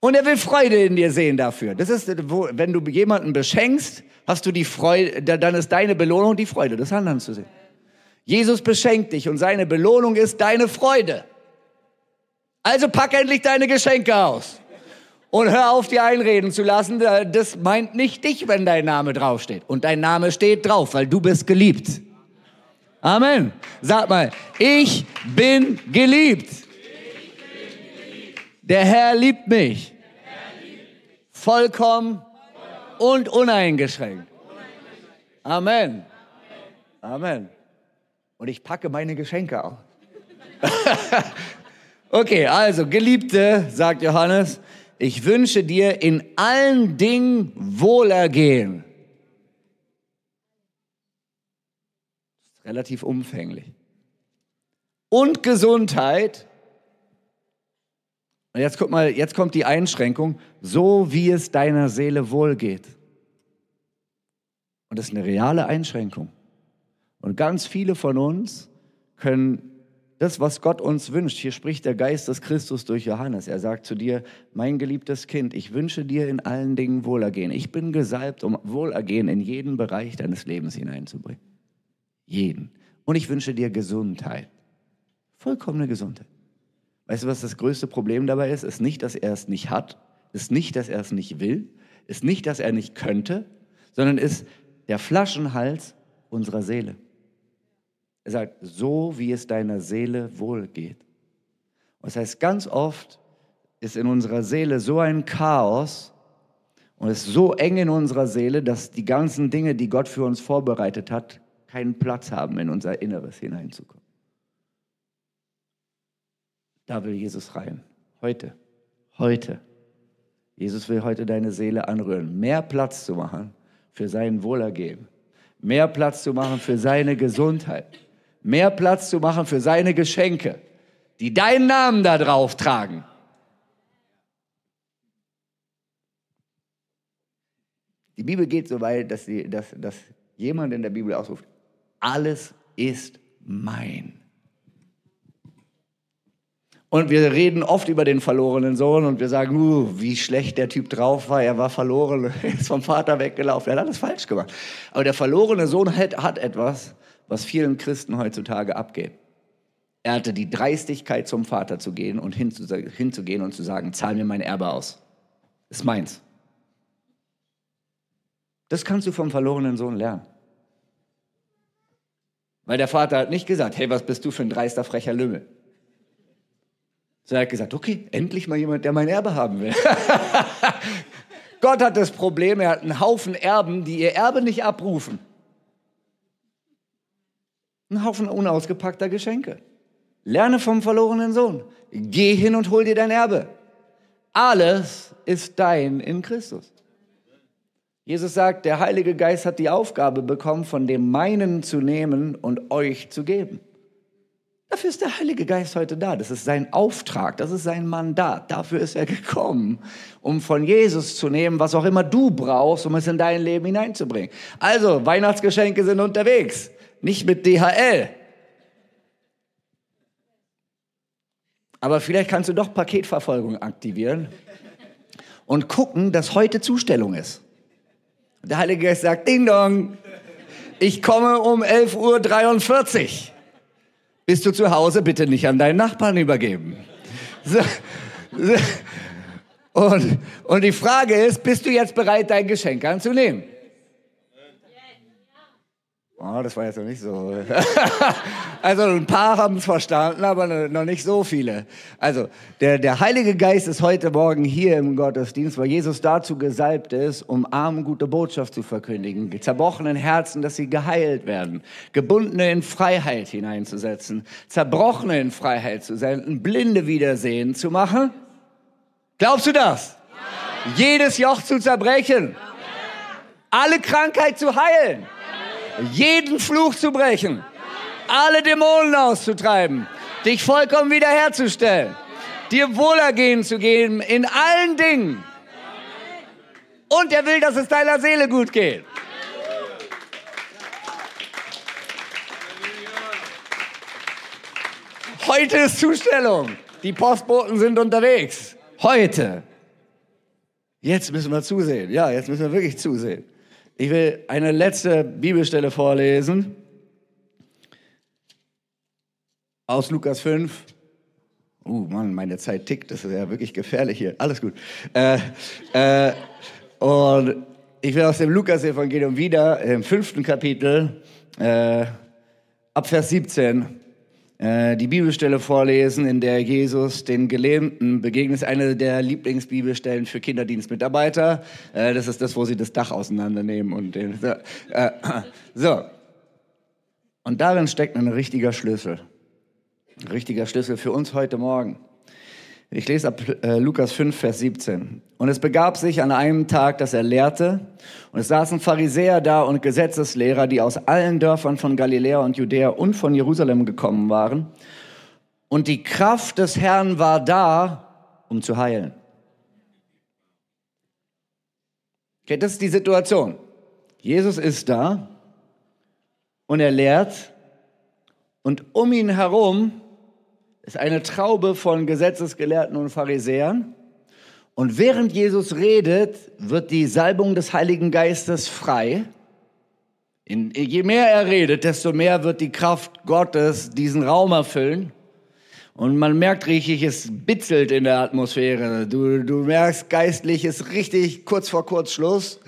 Und er will Freude in dir sehen dafür. Das ist, wenn du jemanden beschenkst, hast du die Freude, dann ist deine Belohnung die Freude des anderen zu sehen. Jesus beschenkt dich und seine Belohnung ist deine Freude. Also pack endlich deine Geschenke aus. Und hör auf, dir einreden zu lassen, das meint nicht dich, wenn dein Name draufsteht. Und dein Name steht drauf, weil du bist geliebt. Amen. Sag mal, ich bin geliebt. Der Herr liebt mich. Vollkommen und uneingeschränkt. Amen. Amen. Und ich packe meine Geschenke auf. okay, also, Geliebte, sagt Johannes, ich wünsche dir in allen Dingen Wohlergehen. Relativ umfänglich. Und Gesundheit. Und jetzt guck mal, jetzt kommt die Einschränkung, so wie es deiner Seele wohlgeht. Und das ist eine reale Einschränkung. Und ganz viele von uns können das, was Gott uns wünscht. Hier spricht der Geist des Christus durch Johannes. Er sagt zu dir, mein geliebtes Kind, ich wünsche dir in allen Dingen Wohlergehen. Ich bin gesalbt, um Wohlergehen in jeden Bereich deines Lebens hineinzubringen. Jeden. Und ich wünsche dir Gesundheit. Vollkommene Gesundheit. Weißt du, was das größte Problem dabei ist? Ist nicht, dass er es nicht hat, ist nicht, dass er es nicht will, ist nicht, dass er nicht könnte, sondern ist der Flaschenhals unserer Seele. Er sagt, so wie es deiner Seele wohlgeht. das heißt, ganz oft ist in unserer Seele so ein Chaos und es ist so eng in unserer Seele, dass die ganzen Dinge, die Gott für uns vorbereitet hat, keinen Platz haben, in unser Inneres hineinzukommen. Da will Jesus rein. Heute. Heute. Jesus will heute deine Seele anrühren. Mehr Platz zu machen für sein Wohlergehen. Mehr Platz zu machen für seine Gesundheit mehr Platz zu machen für seine Geschenke, die deinen Namen da drauf tragen. Die Bibel geht so weit, dass, sie, dass, dass jemand in der Bibel ausruft, alles ist mein. Und wir reden oft über den verlorenen Sohn und wir sagen, uh, wie schlecht der Typ drauf war. Er war verloren, er ist vom Vater weggelaufen, er hat alles falsch gemacht. Aber der verlorene Sohn hat, hat etwas, was vielen Christen heutzutage abgeht. Er hatte die Dreistigkeit, zum Vater zu gehen und hinzugehen und zu sagen, zahl mir mein Erbe aus. Ist meins. Das kannst du vom verlorenen Sohn lernen. Weil der Vater hat nicht gesagt, hey, was bist du für ein dreister, frecher Lümmel? So er hat gesagt, okay, endlich mal jemand, der mein Erbe haben will. Gott hat das Problem, er hat einen Haufen Erben, die ihr Erbe nicht abrufen. Ein Haufen unausgepackter Geschenke. Lerne vom verlorenen Sohn. Geh hin und hol dir dein Erbe. Alles ist dein in Christus. Jesus sagt, der Heilige Geist hat die Aufgabe bekommen, von dem meinen zu nehmen und euch zu geben. Dafür ist der Heilige Geist heute da. Das ist sein Auftrag, das ist sein Mandat. Dafür ist er gekommen, um von Jesus zu nehmen, was auch immer du brauchst, um es in dein Leben hineinzubringen. Also, Weihnachtsgeschenke sind unterwegs, nicht mit DHL. Aber vielleicht kannst du doch Paketverfolgung aktivieren und gucken, dass heute Zustellung ist. Der Heilige Geist sagt, Ding Dong, ich komme um 11.43 Uhr. Bist du zu Hause, bitte nicht an deinen Nachbarn übergeben. So, so. Und, und die Frage ist, bist du jetzt bereit, dein Geschenk anzunehmen? Oh, das war jetzt noch nicht so. also ein paar haben es verstanden, aber noch nicht so viele. Also der, der Heilige Geist ist heute Morgen hier im Gottesdienst, weil Jesus dazu gesalbt ist, um Armen gute Botschaft zu verkündigen, zerbrochenen Herzen, dass sie geheilt werden, Gebundene in Freiheit hineinzusetzen, Zerbrochene in Freiheit zu senden, Blinde wiedersehen zu machen. Glaubst du das? Ja. Jedes Joch zu zerbrechen, ja. alle Krankheit zu heilen jeden Fluch zu brechen, alle Dämonen auszutreiben, dich vollkommen wiederherzustellen, dir Wohlergehen zu geben in allen Dingen. Und er will, dass es deiner Seele gut geht. Heute ist Zustellung. Die Postboten sind unterwegs. Heute. Jetzt müssen wir zusehen. Ja, jetzt müssen wir wirklich zusehen. Ich will eine letzte Bibelstelle vorlesen aus Lukas 5. Uh, Mann, meine Zeit tickt, das ist ja wirklich gefährlich hier. Alles gut. Äh, äh, und ich will aus dem Lukas-Evangelium wieder im fünften Kapitel, äh, ab Vers 17, äh, die Bibelstelle vorlesen, in der Jesus den Gelähmten begegnet. Ist eine der Lieblingsbibelstellen für Kinderdienstmitarbeiter. Äh, das ist das, wo sie das Dach auseinandernehmen. Und den, so. Äh, so. Und darin steckt ein richtiger Schlüssel. Ein richtiger Schlüssel für uns heute Morgen. Ich lese ab äh, Lukas 5, Vers 17. Und es begab sich an einem Tag, dass er lehrte, und es saßen Pharisäer da und Gesetzeslehrer, die aus allen Dörfern von Galiläa und Judäa und von Jerusalem gekommen waren. Und die Kraft des Herrn war da, um zu heilen. Okay, das ist die Situation. Jesus ist da und er lehrt und um ihn herum ist eine Traube von Gesetzesgelehrten und Pharisäern. Und während Jesus redet, wird die Salbung des Heiligen Geistes frei. In, je mehr er redet, desto mehr wird die Kraft Gottes diesen Raum erfüllen. Und man merkt richtig, es bitzelt in der Atmosphäre. Du, du merkst, geistlich ist richtig kurz vor kurz Schluss.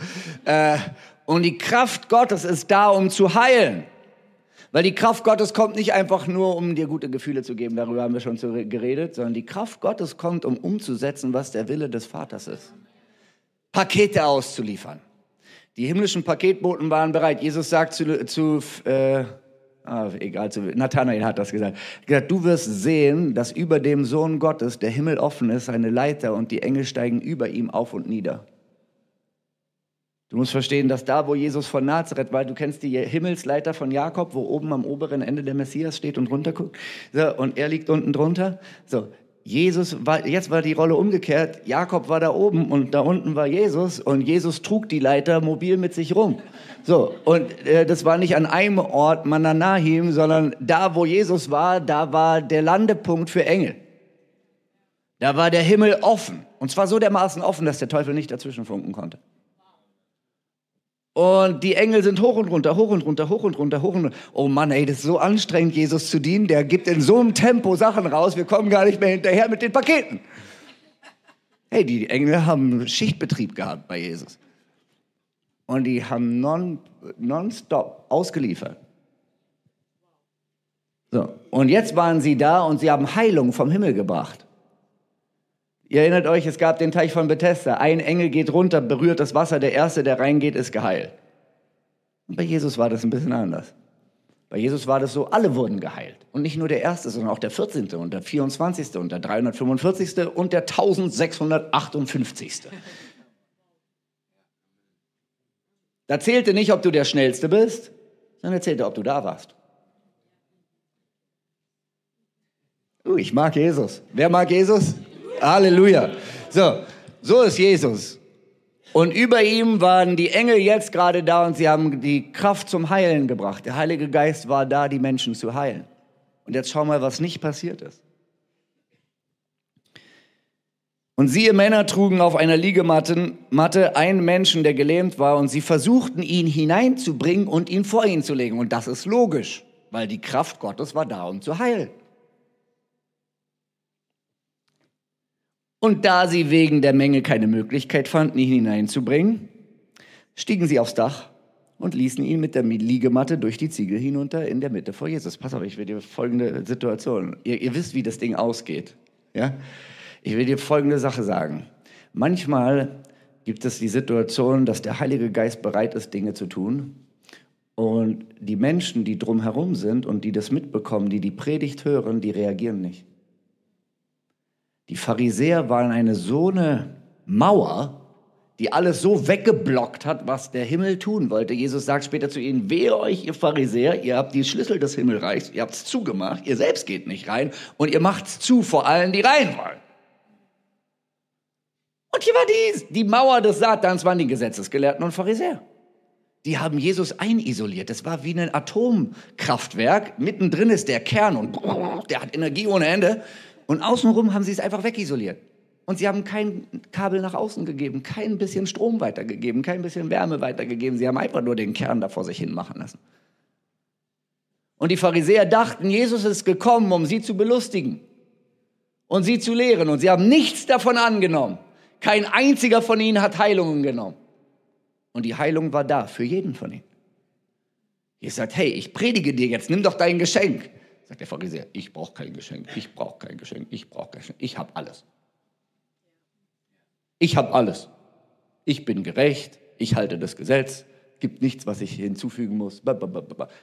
Äh, und die Kraft Gottes ist da, um zu heilen. Weil die Kraft Gottes kommt nicht einfach nur, um dir gute Gefühle zu geben, darüber haben wir schon geredet, sondern die Kraft Gottes kommt, um umzusetzen, was der Wille des Vaters ist. Pakete auszuliefern. Die himmlischen Paketboten waren bereit. Jesus sagt zu, zu äh, ah, egal, zu, Nathanael hat das gesagt. gesagt. Du wirst sehen, dass über dem Sohn Gottes der Himmel offen ist, eine Leiter und die Engel steigen über ihm auf und nieder. Du musst verstehen, dass da, wo Jesus von Nazareth war, du kennst die Himmelsleiter von Jakob, wo oben am oberen Ende der Messias steht und runterguckt. So, und er liegt unten drunter. So, Jesus war, jetzt war die Rolle umgekehrt. Jakob war da oben und da unten war Jesus und Jesus trug die Leiter mobil mit sich rum. So, und äh, das war nicht an einem Ort Mananahim, sondern da, wo Jesus war, da war der Landepunkt für Engel. Da war der Himmel offen. Und zwar so dermaßen offen, dass der Teufel nicht dazwischen funken konnte. Und die Engel sind hoch und runter, hoch und runter, hoch und runter, hoch und runter. Oh Mann, ey, das ist so anstrengend, Jesus zu dienen. Der gibt in so einem Tempo Sachen raus, wir kommen gar nicht mehr hinterher mit den Paketen. Hey, die Engel haben Schichtbetrieb gehabt bei Jesus. Und die haben non, nonstop ausgeliefert. So, und jetzt waren sie da und sie haben Heilung vom Himmel gebracht. Ihr erinnert euch, es gab den Teich von Bethesda. Ein Engel geht runter, berührt das Wasser. Der Erste, der reingeht, ist geheilt. Und bei Jesus war das ein bisschen anders. Bei Jesus war das so, alle wurden geheilt. Und nicht nur der Erste, sondern auch der 14. und der 24. und der 345. und der 1658. Da zählte nicht, ob du der Schnellste bist, sondern zählte, ob du da warst. Uh, ich mag Jesus. Wer mag Jesus? Halleluja. So, so ist Jesus. Und über ihm waren die Engel jetzt gerade da und sie haben die Kraft zum Heilen gebracht. Der Heilige Geist war da, die Menschen zu heilen. Und jetzt schau mal, was nicht passiert ist. Und siehe, Männer trugen auf einer Liegematte Matte einen Menschen, der gelähmt war, und sie versuchten, ihn hineinzubringen und ihn vor ihn zu legen. Und das ist logisch, weil die Kraft Gottes war da, um zu heilen. Und da sie wegen der Menge keine Möglichkeit fanden, ihn hineinzubringen, stiegen sie aufs Dach und ließen ihn mit der Liegematte durch die Ziegel hinunter in der Mitte vor Jesus. Pass auf, ich will dir folgende Situation. Ihr, ihr wisst, wie das Ding ausgeht. Ja? Ich will dir folgende Sache sagen. Manchmal gibt es die Situation, dass der Heilige Geist bereit ist, Dinge zu tun. Und die Menschen, die drumherum sind und die das mitbekommen, die die Predigt hören, die reagieren nicht. Die Pharisäer waren eine so eine Mauer, die alles so weggeblockt hat, was der Himmel tun wollte. Jesus sagt später zu ihnen, wehe euch, ihr Pharisäer, ihr habt die Schlüssel des Himmelreichs, ihr habt es zugemacht, ihr selbst geht nicht rein und ihr macht es zu vor allen, die rein wollen. Und hier war dies, die Mauer des Satans waren die Gesetzesgelehrten und Pharisäer. Die haben Jesus einisoliert. Das war wie ein Atomkraftwerk. Mittendrin ist der Kern und der hat Energie ohne Ende. Und außenrum haben sie es einfach wegisoliert. Und sie haben kein Kabel nach außen gegeben, kein bisschen Strom weitergegeben, kein bisschen Wärme weitergegeben. Sie haben einfach nur den Kern da vor sich hin machen lassen. Und die Pharisäer dachten, Jesus ist gekommen, um sie zu belustigen und sie zu lehren. Und sie haben nichts davon angenommen. Kein einziger von ihnen hat Heilungen genommen. Und die Heilung war da für jeden von ihnen. Ihr sagt, hey, ich predige dir jetzt, nimm doch dein Geschenk. Sagt der Pharisäer, ich brauche kein Geschenk, ich brauche kein Geschenk, ich brauche kein Geschenk, ich habe alles. Ich habe alles. Ich bin gerecht, ich halte das Gesetz, gibt nichts, was ich hinzufügen muss.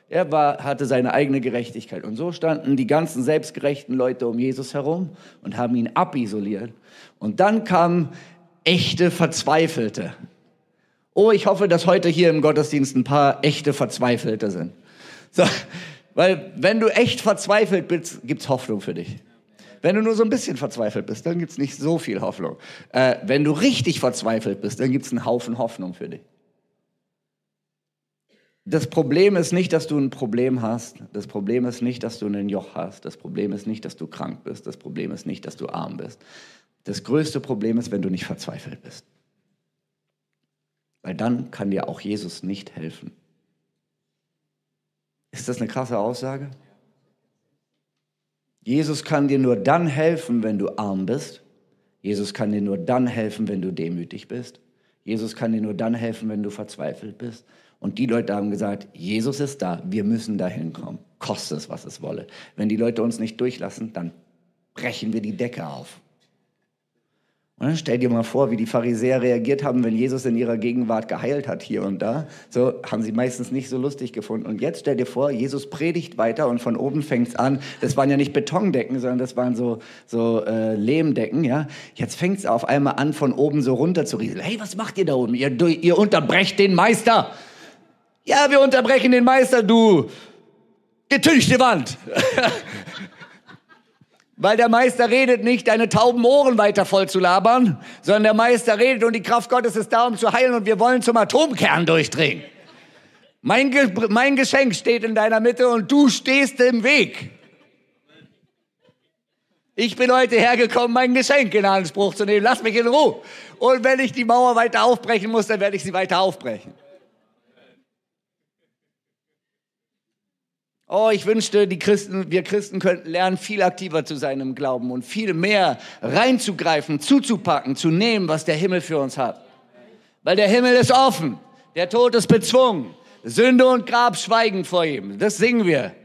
Er war, hatte seine eigene Gerechtigkeit. Und so standen die ganzen selbstgerechten Leute um Jesus herum und haben ihn abisoliert. Und dann kamen echte Verzweifelte. Oh, ich hoffe, dass heute hier im Gottesdienst ein paar echte Verzweifelte sind. So, weil wenn du echt verzweifelt bist, gibt es Hoffnung für dich. Wenn du nur so ein bisschen verzweifelt bist, dann gibt es nicht so viel Hoffnung. Äh, wenn du richtig verzweifelt bist, dann gibt es einen Haufen Hoffnung für dich. Das Problem ist nicht, dass du ein Problem hast. Das Problem ist nicht, dass du ein Joch hast. Das Problem ist nicht, dass du krank bist. Das Problem ist nicht, dass du arm bist. Das größte Problem ist, wenn du nicht verzweifelt bist. Weil dann kann dir auch Jesus nicht helfen. Ist das eine krasse Aussage? Jesus kann dir nur dann helfen, wenn du arm bist. Jesus kann dir nur dann helfen, wenn du demütig bist. Jesus kann dir nur dann helfen, wenn du verzweifelt bist. Und die Leute haben gesagt, Jesus ist da, wir müssen da hinkommen, koste es, was es wolle. Wenn die Leute uns nicht durchlassen, dann brechen wir die Decke auf. Und stell dir mal vor, wie die Pharisäer reagiert haben, wenn Jesus in ihrer Gegenwart geheilt hat hier und da. So haben sie meistens nicht so lustig gefunden. Und jetzt stell dir vor, Jesus predigt weiter und von oben fängt es an. Das waren ja nicht Betondecken, sondern das waren so, so äh, Lehmdecken. Ja? Jetzt fängt es auf einmal an, von oben so runter zu rieseln. Hey, was macht ihr da oben? Ihr, ihr unterbrecht den Meister. Ja, wir unterbrechen den Meister, du getünchte Wand. Weil der Meister redet nicht, deine tauben Ohren weiter voll zu labern, sondern der Meister redet und die Kraft Gottes ist da, um zu heilen und wir wollen zum Atomkern durchdringen. Mein, Ge mein Geschenk steht in deiner Mitte und du stehst im Weg. Ich bin heute hergekommen, mein Geschenk in Anspruch zu nehmen. Lass mich in Ruhe. Und wenn ich die Mauer weiter aufbrechen muss, dann werde ich sie weiter aufbrechen. Oh, ich wünschte, die Christen, wir Christen könnten lernen, viel aktiver zu sein im Glauben und viel mehr reinzugreifen, zuzupacken, zu nehmen, was der Himmel für uns hat. Weil der Himmel ist offen, der Tod ist bezwungen, Sünde und Grab schweigen vor ihm. Das singen wir.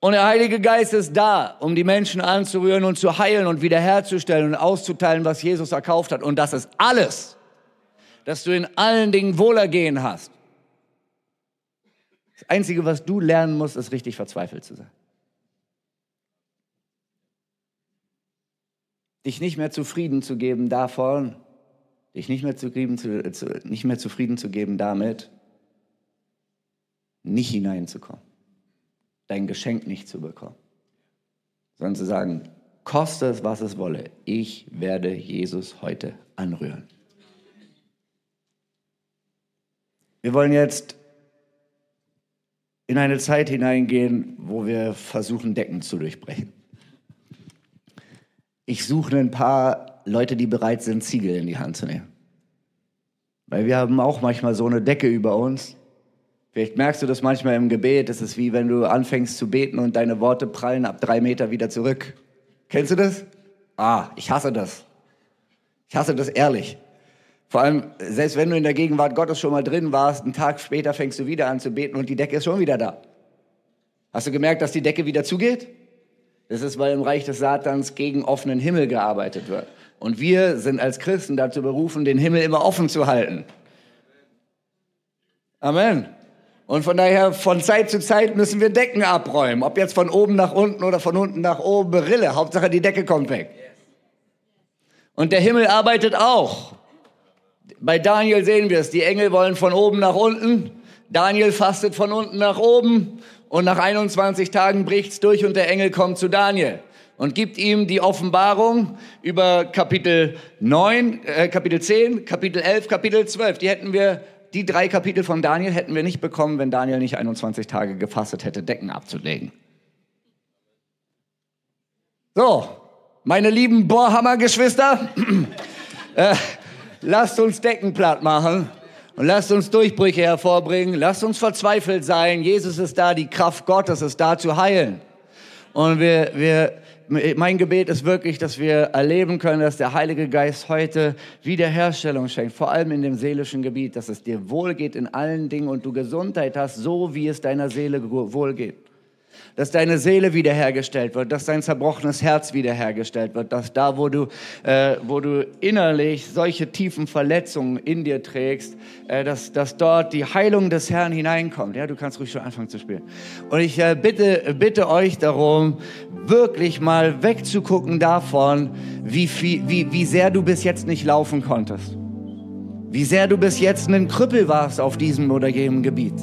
Und der Heilige Geist ist da, um die Menschen anzurühren und zu heilen und wiederherzustellen und auszuteilen, was Jesus erkauft hat. Und das ist alles, dass du in allen Dingen Wohlergehen hast. Das Einzige, was du lernen musst, ist richtig verzweifelt zu sein. Dich nicht mehr zufrieden zu geben davon, dich nicht mehr zufrieden zu, nicht mehr zufrieden zu geben damit, nicht hineinzukommen, dein Geschenk nicht zu bekommen, sondern zu sagen, koste es, was es wolle, ich werde Jesus heute anrühren. Wir wollen jetzt in eine Zeit hineingehen, wo wir versuchen, Decken zu durchbrechen. Ich suche ein paar Leute, die bereit sind, Ziegel in die Hand zu nehmen. Weil wir haben auch manchmal so eine Decke über uns. Vielleicht merkst du das manchmal im Gebet. Es ist wie wenn du anfängst zu beten und deine Worte prallen ab drei Meter wieder zurück. Kennst du das? Ah, ich hasse das. Ich hasse das ehrlich. Vor allem, selbst wenn du in der Gegenwart Gottes schon mal drin warst, einen Tag später fängst du wieder an zu beten und die Decke ist schon wieder da. Hast du gemerkt, dass die Decke wieder zugeht? Das ist, weil im Reich des Satans gegen offenen Himmel gearbeitet wird. Und wir sind als Christen dazu berufen, den Himmel immer offen zu halten. Amen. Und von daher, von Zeit zu Zeit müssen wir Decken abräumen. Ob jetzt von oben nach unten oder von unten nach oben, Berille. Hauptsache, die Decke kommt weg. Und der Himmel arbeitet auch. Bei Daniel sehen wir es, die Engel wollen von oben nach unten, Daniel fastet von unten nach oben und nach 21 Tagen bricht's durch und der Engel kommt zu Daniel und gibt ihm die Offenbarung über Kapitel 9, äh, Kapitel 10, Kapitel 11, Kapitel 12. Die hätten wir, die drei Kapitel von Daniel hätten wir nicht bekommen, wenn Daniel nicht 21 Tage gefastet hätte, Decken abzulegen. So, meine lieben Bohrhammer-Geschwister, äh, lasst uns Decken platt machen und lasst uns Durchbrüche hervorbringen. Lasst uns verzweifelt sein. Jesus ist da, die Kraft Gottes ist da zu heilen. Und wir, wir, mein Gebet ist wirklich, dass wir erleben können, dass der Heilige Geist heute Wiederherstellung schenkt, vor allem in dem seelischen Gebiet, dass es dir wohlgeht in allen Dingen und du Gesundheit hast, so wie es deiner Seele wohlgeht dass deine Seele wiederhergestellt wird, dass dein zerbrochenes Herz wiederhergestellt wird, dass da, wo du, äh, wo du innerlich solche tiefen Verletzungen in dir trägst, äh, dass, dass dort die Heilung des Herrn hineinkommt. Ja, du kannst ruhig schon anfangen zu spielen. Und ich äh, bitte, bitte euch darum, wirklich mal wegzugucken davon, wie, viel, wie, wie sehr du bis jetzt nicht laufen konntest. Wie sehr du bis jetzt ein Krüppel warst auf diesem oder jenem Gebiet.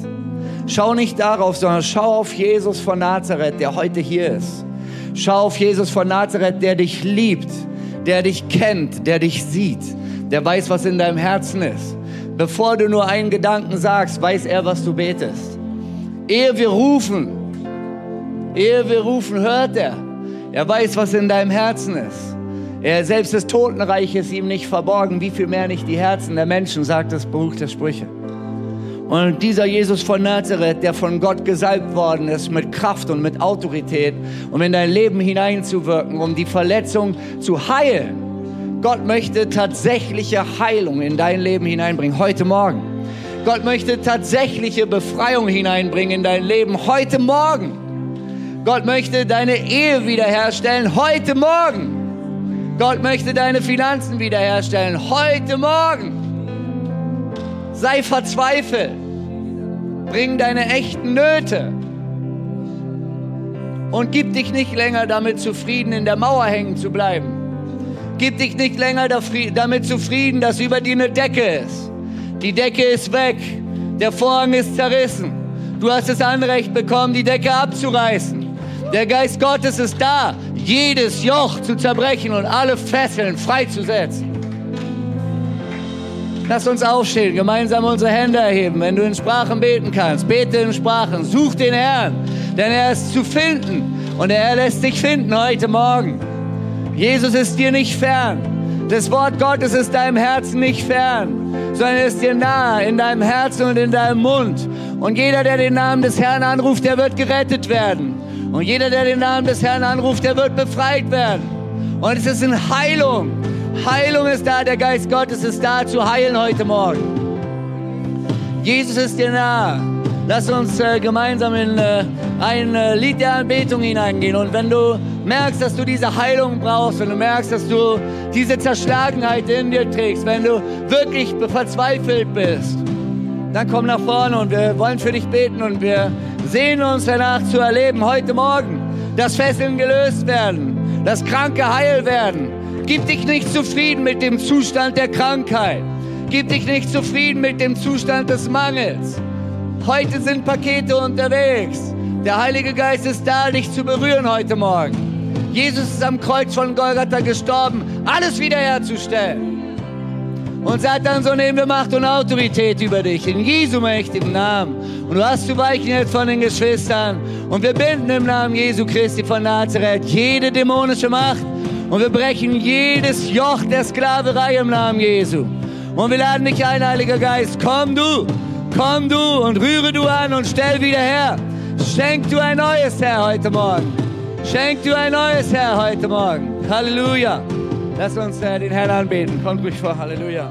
Schau nicht darauf, sondern schau auf Jesus von Nazareth, der heute hier ist. Schau auf Jesus von Nazareth, der dich liebt, der dich kennt, der dich sieht, der weiß, was in deinem Herzen ist. Bevor du nur einen Gedanken sagst, weiß er, was du betest. Ehe wir rufen, ehe wir rufen, hört er. Er weiß, was in deinem Herzen ist. Er selbst das Totenreich ist ihm nicht verborgen, wie viel mehr nicht die Herzen der Menschen, sagt das Buch der Sprüche. Und dieser Jesus von Nazareth, der von Gott gesalbt worden ist mit Kraft und mit Autorität, um in dein Leben hineinzuwirken, um die Verletzung zu heilen. Gott möchte tatsächliche Heilung in dein Leben hineinbringen, heute Morgen. Gott möchte tatsächliche Befreiung hineinbringen in dein Leben, heute Morgen. Gott möchte deine Ehe wiederherstellen, heute Morgen. Gott möchte deine Finanzen wiederherstellen, heute Morgen. Sei verzweifelt. Bring deine echten Nöte. Und gib dich nicht länger damit zufrieden, in der Mauer hängen zu bleiben. Gib dich nicht länger damit zufrieden, dass über dir eine Decke ist. Die Decke ist weg. Der Vorhang ist zerrissen. Du hast das Anrecht bekommen, die Decke abzureißen. Der Geist Gottes ist da, jedes Joch zu zerbrechen und alle Fesseln freizusetzen. Lass uns aufstehen, gemeinsam unsere Hände erheben. Wenn du in Sprachen beten kannst, bete in Sprachen, such den Herrn, denn er ist zu finden Und er lässt dich finden heute Morgen. Jesus ist dir nicht fern. Das Wort Gottes ist deinem Herzen nicht fern, sondern ist dir nahe in deinem Herzen und in deinem Mund. Und jeder, der den Namen des Herrn anruft, der wird gerettet werden. Und jeder, der den Namen des Herrn anruft, der wird befreit werden. Und es ist eine Heilung. Heilung ist da, der Geist Gottes ist da zu heilen heute Morgen. Jesus ist dir nahe. Lass uns äh, gemeinsam in äh, ein äh, Lied der Anbetung hineingehen. Und wenn du merkst, dass du diese Heilung brauchst, wenn du merkst, dass du diese Zerschlagenheit in dir trägst, wenn du wirklich verzweifelt bist, dann komm nach vorne und wir wollen für dich beten und wir sehen uns danach zu erleben heute Morgen, dass Fesseln gelöst werden, dass Kranke heil werden. Gib dich nicht zufrieden mit dem Zustand der Krankheit. Gib dich nicht zufrieden mit dem Zustand des Mangels. Heute sind Pakete unterwegs. Der Heilige Geist ist da, dich zu berühren heute Morgen. Jesus ist am Kreuz von Golgatha gestorben, alles wiederherzustellen. Und Satan, so nehmen wir Macht und Autorität über dich, in Jesu mächtigen Namen. Und du hast zu weichen jetzt von den Geschwistern. Und wir binden im Namen Jesu Christi von Nazareth jede dämonische Macht. Und wir brechen jedes Joch der Sklaverei im Namen Jesu. Und wir laden dich ein, Heiliger Geist. Komm du, komm du und rühre du an und stell wieder her. Schenk du ein neues Herr heute Morgen. Schenk du ein neues Herr heute Morgen. Halleluja. Lass uns äh, den Herrn anbeten. Kommt ruhig vor. Halleluja.